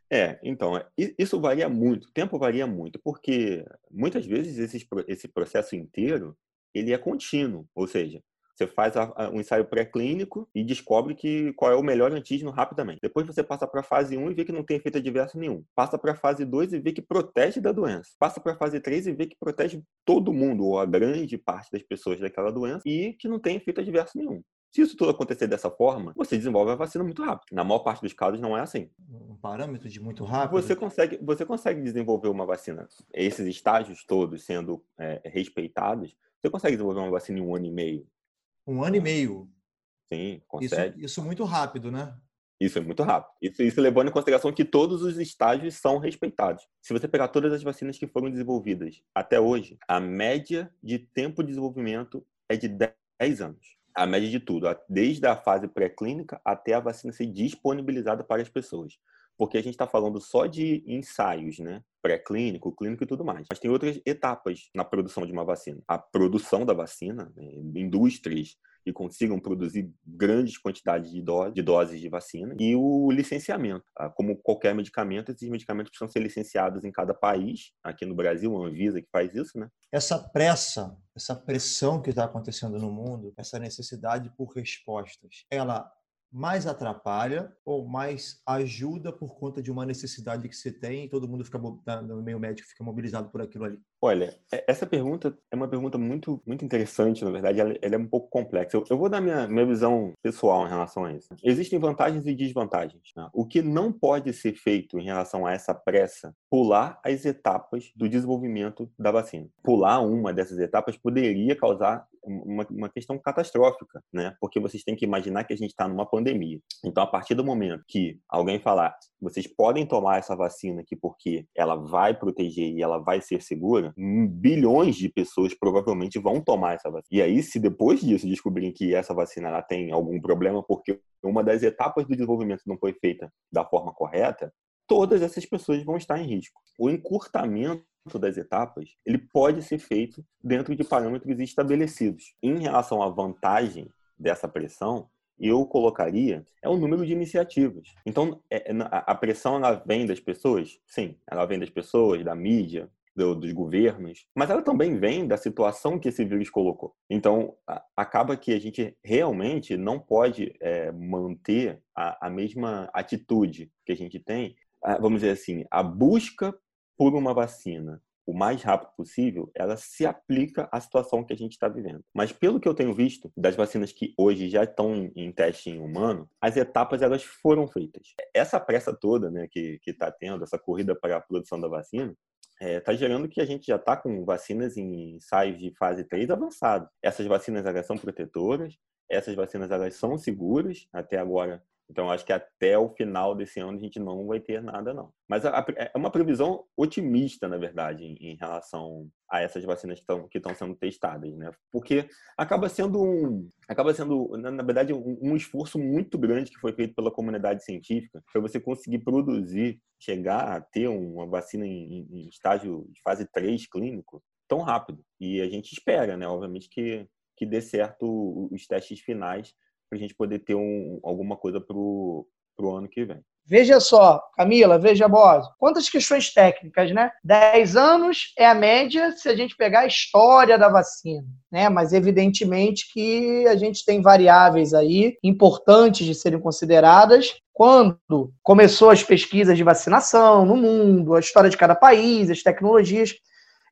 É, então, é, isso varia muito, o tempo varia muito, porque muitas vezes esse, esse processo inteiro, ele é contínuo, ou seja, você faz um ensaio pré-clínico e descobre que qual é o melhor antígeno rapidamente. Depois você passa para a fase 1 e vê que não tem efeito adverso nenhum. Passa para a fase 2 e vê que protege da doença. Passa para a fase 3 e vê que protege todo mundo, ou a grande parte das pessoas daquela doença, e que não tem efeito adverso nenhum. Se isso tudo acontecer dessa forma, você desenvolve a vacina muito rápido. Na maior parte dos casos não é assim. Um parâmetro de muito rápido. Você consegue, você consegue desenvolver uma vacina, esses estágios todos sendo é, respeitados, você consegue desenvolver uma vacina em um ano e meio, um ano e meio. Sim, consegue. Isso, isso muito rápido, né? Isso é muito rápido. Isso, isso levando em consideração que todos os estágios são respeitados. Se você pegar todas as vacinas que foram desenvolvidas até hoje, a média de tempo de desenvolvimento é de 10 anos. A média de tudo, desde a fase pré-clínica até a vacina ser disponibilizada para as pessoas porque a gente está falando só de ensaios, né? Pré-clínico, clínico e tudo mais. Mas tem outras etapas na produção de uma vacina. A produção da vacina, né? indústrias que consigam produzir grandes quantidades de, dose, de doses de vacina e o licenciamento. Tá? Como qualquer medicamento, esses medicamentos precisam ser licenciados em cada país. Aqui no Brasil, a Anvisa que faz isso, né? Essa pressa, essa pressão que está acontecendo no mundo, essa necessidade por respostas, ela mais atrapalha ou mais ajuda por conta de uma necessidade que você tem e todo mundo fica no meio médico fica mobilizado por aquilo ali? Olha, essa pergunta é uma pergunta muito, muito interessante, na verdade, ela, ela é um pouco complexa. Eu, eu, vou dar minha, minha visão pessoal em relação a isso. Existem vantagens e desvantagens. Né? O que não pode ser feito em relação a essa pressa, pular as etapas do desenvolvimento da vacina. Pular uma dessas etapas poderia causar uma, uma questão catastrófica, né? Porque vocês têm que imaginar que a gente está numa pandemia. Então, a partir do momento que alguém falar, vocês podem tomar essa vacina aqui porque ela vai proteger e ela vai ser segura, bilhões de pessoas provavelmente vão tomar essa vacina. E aí, se depois disso descobrirem que essa vacina ela tem algum problema porque uma das etapas do desenvolvimento não foi feita da forma correta, todas essas pessoas vão estar em risco. O encurtamento das etapas, ele pode ser feito dentro de parâmetros estabelecidos. Em relação à vantagem dessa pressão, eu colocaria é o número de iniciativas. Então, é, é, a pressão ela vem das pessoas? Sim, ela vem das pessoas, da mídia, do, dos governos, mas ela também vem da situação que esse vírus colocou. Então, a, acaba que a gente realmente não pode é, manter a, a mesma atitude que a gente tem, a, vamos dizer assim, a busca por uma vacina o mais rápido possível, ela se aplica à situação que a gente está vivendo. Mas pelo que eu tenho visto das vacinas que hoje já estão em, teste em humano, as etapas elas foram feitas. Essa pressa toda, né, que está tendo, essa corrida para a produção da vacina, está é, tá gerando que a gente já está com vacinas em ensaios de fase 3 avançado. Essas vacinas elas são protetoras, essas vacinas elas são seguras, até agora então, acho que até o final desse ano a gente não vai ter nada, não. Mas a, a, é uma previsão otimista, na verdade, em, em relação a essas vacinas que estão sendo testadas, né? Porque acaba sendo um, acaba sendo, na, na verdade, um, um, esforço muito grande que foi feito pela comunidade científica para você conseguir produzir, chegar a ter uma vacina em, em estágio de fase 3 clínico tão rápido. E a gente espera, né? Obviamente que que dê certo os testes finais para a gente poder ter um, alguma coisa para o ano que vem. Veja só, Camila, veja, Bosa, quantas questões técnicas, né? 10 anos é a média se a gente pegar a história da vacina, né? Mas evidentemente que a gente tem variáveis aí importantes de serem consideradas quando começou as pesquisas de vacinação no mundo, a história de cada país, as tecnologias.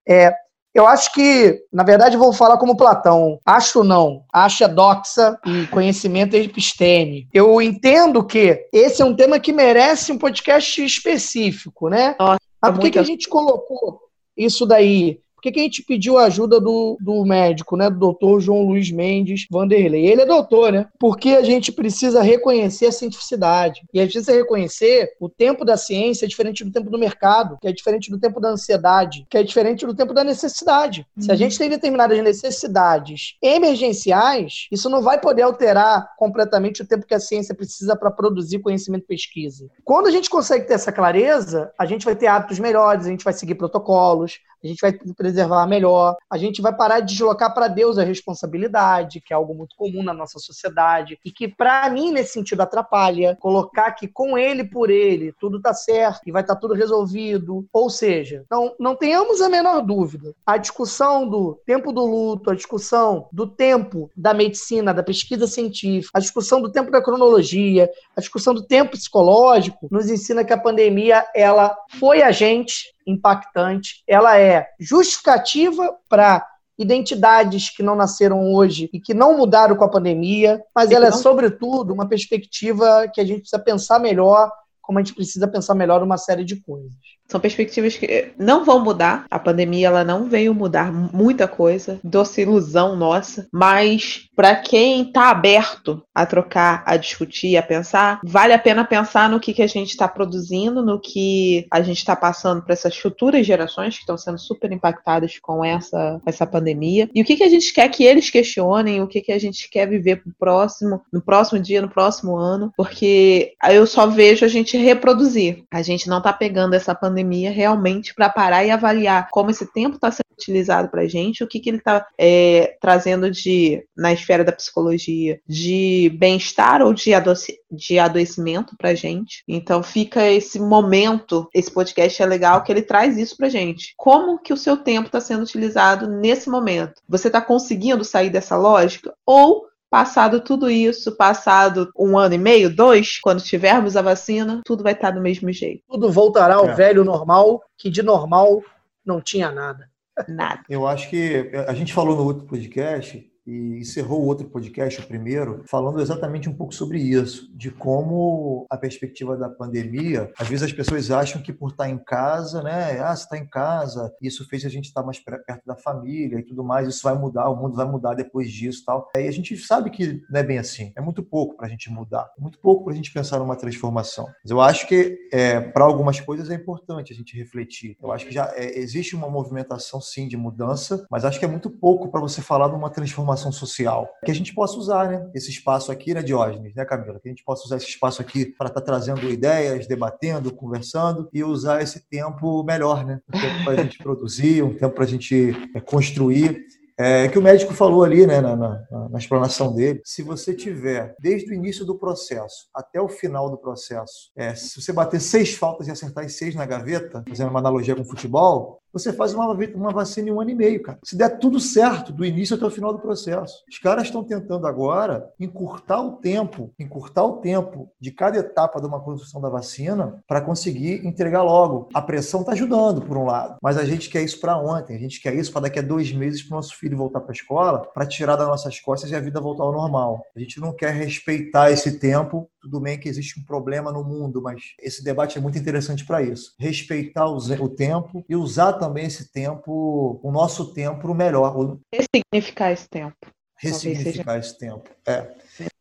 É, eu acho que, na verdade, vou falar como Platão. Acho não. Acha doxa e conhecimento é episteme. Eu entendo que esse é um tema que merece um podcast específico, né? Nossa, Mas por que, que a gente colocou isso daí? Que, que a gente pediu a ajuda do, do médico, né? Do doutor João Luiz Mendes Vanderlei. Ele é doutor, né? Porque a gente precisa reconhecer a cientificidade. E a gente precisa reconhecer o tempo da ciência é diferente do tempo do mercado, que é diferente do tempo da ansiedade, que é diferente do tempo da necessidade. Se a uhum. gente tem determinadas necessidades emergenciais, isso não vai poder alterar completamente o tempo que a ciência precisa para produzir conhecimento e pesquisa. Quando a gente consegue ter essa clareza, a gente vai ter hábitos melhores, a gente vai seguir protocolos, a gente vai preservar melhor, a gente vai parar de deslocar para Deus a responsabilidade, que é algo muito comum na nossa sociedade, e que, para mim, nesse sentido, atrapalha. Colocar que com ele, por ele, tudo tá certo e vai estar tá tudo resolvido. Ou seja, não, não tenhamos a menor dúvida. A discussão do tempo do luto, a discussão do tempo da medicina, da pesquisa científica, a discussão do tempo da cronologia, a discussão do tempo psicológico, nos ensina que a pandemia ela foi a gente, impactante, ela é justificativa para identidades que não nasceram hoje e que não mudaram com a pandemia, mas ela é, sobretudo, uma perspectiva que a gente precisa pensar melhor, como a gente precisa pensar melhor uma série de coisas. São perspectivas que não vão mudar. A pandemia ela não veio mudar muita coisa, doce ilusão nossa. Mas para quem está aberto a trocar, a discutir, a pensar, vale a pena pensar no que, que a gente está produzindo, no que a gente está passando para essas futuras gerações que estão sendo super impactadas com essa, essa pandemia. E o que, que a gente quer que eles questionem, o que, que a gente quer viver pro próximo, no próximo dia, no próximo ano. Porque eu só vejo a gente reproduzir. A gente não está pegando essa pandemia pandemia realmente para parar e avaliar como esse tempo está sendo utilizado para gente, o que, que ele está é, trazendo de na esfera da psicologia de bem-estar ou de, adoce, de adoecimento para gente. Então fica esse momento, esse podcast é legal que ele traz isso para gente. Como que o seu tempo está sendo utilizado nesse momento? Você está conseguindo sair dessa lógica ou Passado tudo isso, passado um ano e meio, dois, quando tivermos a vacina, tudo vai estar do mesmo jeito. Tudo voltará ao é. velho normal, que de normal não tinha nada. Nada. Eu acho que a gente falou no outro podcast e encerrou outro podcast, o primeiro, falando exatamente um pouco sobre isso, de como a perspectiva da pandemia, às vezes as pessoas acham que por estar em casa, né, ah, você está em casa, isso fez a gente estar mais perto da família e tudo mais, isso vai mudar, o mundo vai mudar depois disso tal. E a gente sabe que não é bem assim, é muito pouco para a gente mudar, é muito pouco para a gente pensar numa transformação. Mas eu acho que é, para algumas coisas é importante a gente refletir. Eu acho que já é, existe uma movimentação sim de mudança, mas acho que é muito pouco para você falar de uma transformação transformação social. Que a gente possa usar né, esse espaço aqui, né, Diógenes, né, Camila? Que a gente possa usar esse espaço aqui para estar tá trazendo ideias, debatendo, conversando e usar esse tempo melhor, né? Um tempo para a gente *laughs* produzir, um tempo para a gente é, construir. É, que o médico falou ali né, na, na, na, explanação dele, se você tiver desde o início do processo até o final do processo, é, se você bater seis faltas e acertar as seis na gaveta, fazendo uma analogia com futebol, você faz uma, uma vacina em um ano e meio, cara. Se der tudo certo, do início até o final do processo. Os caras estão tentando agora encurtar o tempo, encurtar o tempo de cada etapa de uma construção da vacina para conseguir entregar logo. A pressão está ajudando, por um lado, mas a gente quer isso para ontem, a gente quer isso para daqui a dois meses para o nosso filho voltar para a escola, para tirar das nossas costas e a vida voltar ao normal. A gente não quer respeitar esse tempo tudo bem que existe um problema no mundo, mas esse debate é muito interessante para isso. Respeitar o tempo e usar também esse tempo, o nosso tempo, o melhor. Ressignificar esse tempo. Ressignificar esse tempo. É.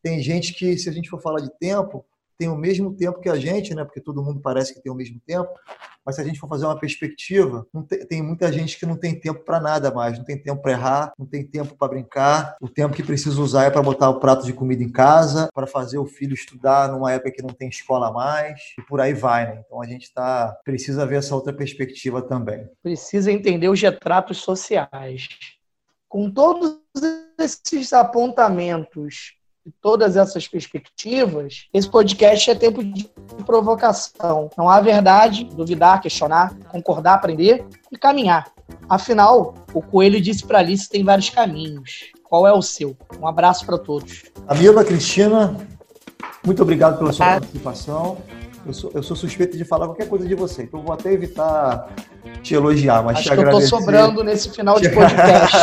Tem gente que, se a gente for falar de tempo, tem o mesmo tempo que a gente, né? Porque todo mundo parece que tem o mesmo tempo. Mas se a gente for fazer uma perspectiva, tem, tem, muita gente que não tem tempo para nada mais, não tem tempo para errar, não tem tempo para brincar. O tempo que precisa usar é para botar o prato de comida em casa, para fazer o filho estudar numa época que não tem escola mais e por aí vai, né? Então a gente tá precisa ver essa outra perspectiva também. Precisa entender os retratos sociais. Com todos esses apontamentos todas essas perspectivas, esse podcast é tempo de provocação. Não há verdade, duvidar, questionar, concordar, aprender e caminhar. Afinal, o coelho disse para Alice tem vários caminhos. Qual é o seu? Um abraço para todos. Amiga Cristina, muito obrigado pela sua participação. Eu sou, eu sou suspeito de falar qualquer coisa de você, então vou até evitar te elogiar, mas Acho te que agradecer. eu tô sobrando nesse final de *laughs* podcast.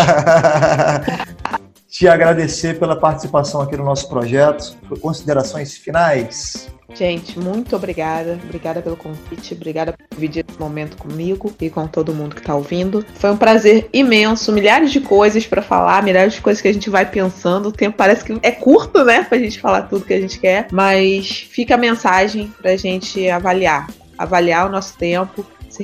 *laughs* te agradecer pela participação aqui no nosso projeto. Considerações finais? Gente, muito obrigada. Obrigada pelo convite. Obrigada por dividir esse momento comigo e com todo mundo que está ouvindo. Foi um prazer imenso. Milhares de coisas para falar, milhares de coisas que a gente vai pensando. O tempo parece que é curto, né? Pra gente falar tudo que a gente quer. Mas fica a mensagem pra gente avaliar. Avaliar o nosso tempo, se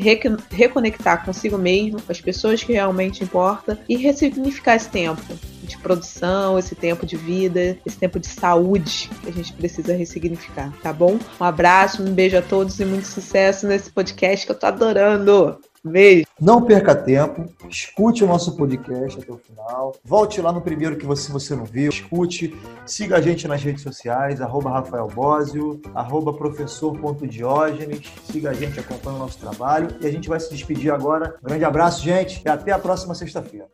reconectar consigo mesmo, com as pessoas que realmente importam e ressignificar esse tempo de produção, esse tempo de vida, esse tempo de saúde que a gente precisa ressignificar, tá bom? Um abraço, um beijo a todos e muito sucesso nesse podcast que eu tô adorando. Beijo. Não perca tempo, escute o nosso podcast até o final. Volte lá no primeiro que você, você não viu, escute, siga a gente nas redes sociais, arroba Rafael Bósio, arroba professor.diógenes, siga a gente, acompanha o nosso trabalho e a gente vai se despedir agora. Grande abraço, gente, e até a próxima sexta-feira.